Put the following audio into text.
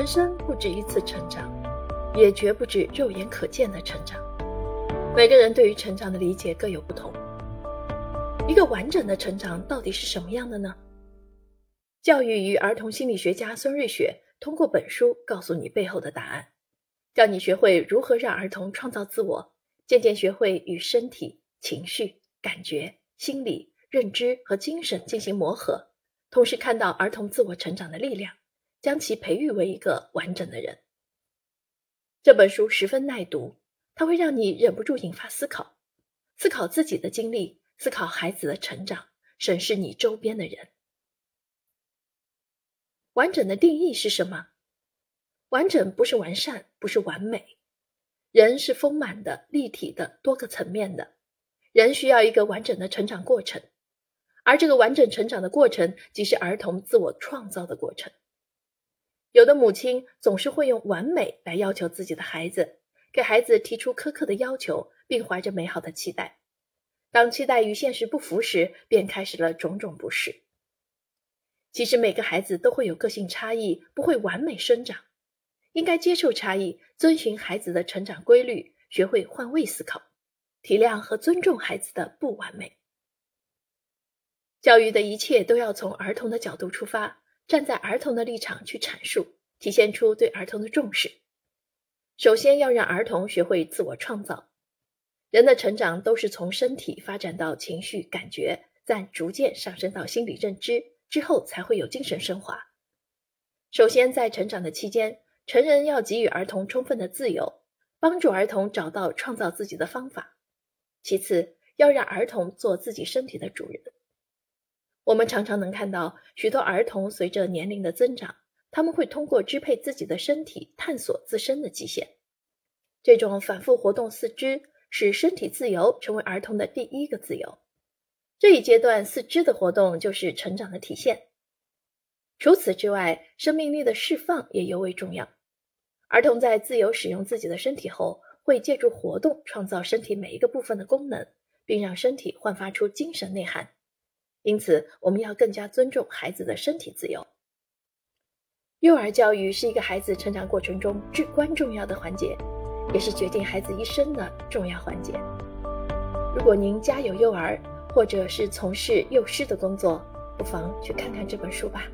人生不止一次成长，也绝不止肉眼可见的成长。每个人对于成长的理解各有不同。一个完整的成长到底是什么样的呢？教育与儿童心理学家孙瑞雪通过本书告诉你背后的答案，教你学会如何让儿童创造自我，渐渐学会与身体、情绪、感觉、心理、认知和精神进行磨合，同时看到儿童自我成长的力量。将其培育为一个完整的人。这本书十分耐读，它会让你忍不住引发思考，思考自己的经历，思考孩子的成长，审视你周边的人。完整的定义是什么？完整不是完善，不是完美。人是丰满的、立体的、多个层面的。人需要一个完整的成长过程，而这个完整成长的过程，即是儿童自我创造的过程。有的母亲总是会用完美来要求自己的孩子，给孩子提出苛刻的要求，并怀着美好的期待。当期待与现实不符时，便开始了种种不适。其实每个孩子都会有个性差异，不会完美生长，应该接受差异，遵循孩子的成长规律，学会换位思考，体谅和尊重孩子的不完美。教育的一切都要从儿童的角度出发。站在儿童的立场去阐述，体现出对儿童的重视。首先要让儿童学会自我创造。人的成长都是从身体发展到情绪感觉，再逐渐上升到心理认知，之后才会有精神升华。首先，在成长的期间，成人要给予儿童充分的自由，帮助儿童找到创造自己的方法。其次，要让儿童做自己身体的主人。我们常常能看到许多儿童随着年龄的增长，他们会通过支配自己的身体探索自身的极限。这种反复活动四肢，使身体自由成为儿童的第一个自由。这一阶段四肢的活动就是成长的体现。除此之外，生命力的释放也尤为重要。儿童在自由使用自己的身体后，会借助活动创造身体每一个部分的功能，并让身体焕发出精神内涵。因此，我们要更加尊重孩子的身体自由。幼儿教育是一个孩子成长过程中至关重要的环节，也是决定孩子一生的重要环节。如果您家有幼儿，或者是从事幼师的工作，不妨去看看这本书吧。